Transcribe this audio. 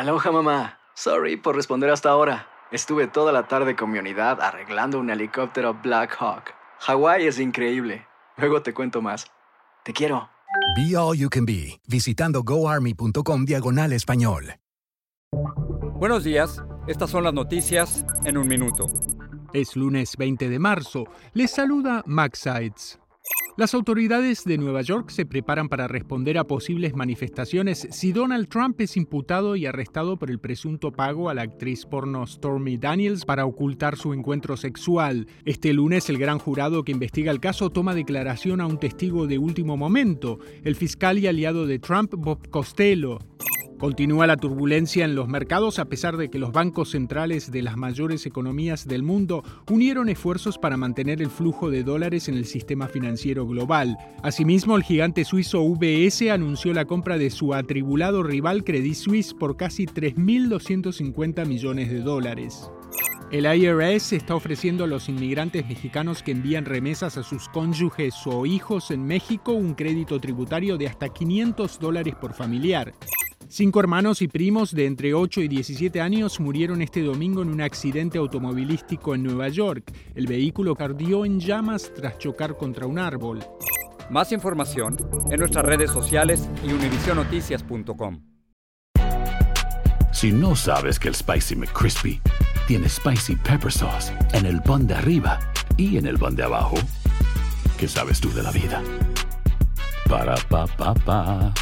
Aloha mamá. Sorry por responder hasta ahora. Estuve toda la tarde con mi unidad arreglando un helicóptero Black Hawk. Hawái es increíble. Luego te cuento más. Te quiero. Be All You Can Be, visitando goarmy.com diagonal español. Buenos días, estas son las noticias en un minuto. Es lunes 20 de marzo. Les saluda Max Sides. Las autoridades de Nueva York se preparan para responder a posibles manifestaciones si Donald Trump es imputado y arrestado por el presunto pago a la actriz porno Stormy Daniels para ocultar su encuentro sexual. Este lunes el gran jurado que investiga el caso toma declaración a un testigo de último momento, el fiscal y aliado de Trump, Bob Costello. Continúa la turbulencia en los mercados a pesar de que los bancos centrales de las mayores economías del mundo unieron esfuerzos para mantener el flujo de dólares en el sistema financiero global. Asimismo, el gigante suizo UBS anunció la compra de su atribulado rival Credit Suisse por casi 3.250 millones de dólares. El IRS está ofreciendo a los inmigrantes mexicanos que envían remesas a sus cónyuges o hijos en México un crédito tributario de hasta 500 dólares por familiar. Cinco hermanos y primos de entre 8 y 17 años murieron este domingo en un accidente automovilístico en Nueva York. El vehículo ardió en llamas tras chocar contra un árbol. Más información en nuestras redes sociales y univisionoticias.com. Si no sabes que el Spicy McCrispy tiene Spicy Pepper Sauce en el pan de arriba y en el pan de abajo, ¿qué sabes tú de la vida? Para, pa, pa, pa.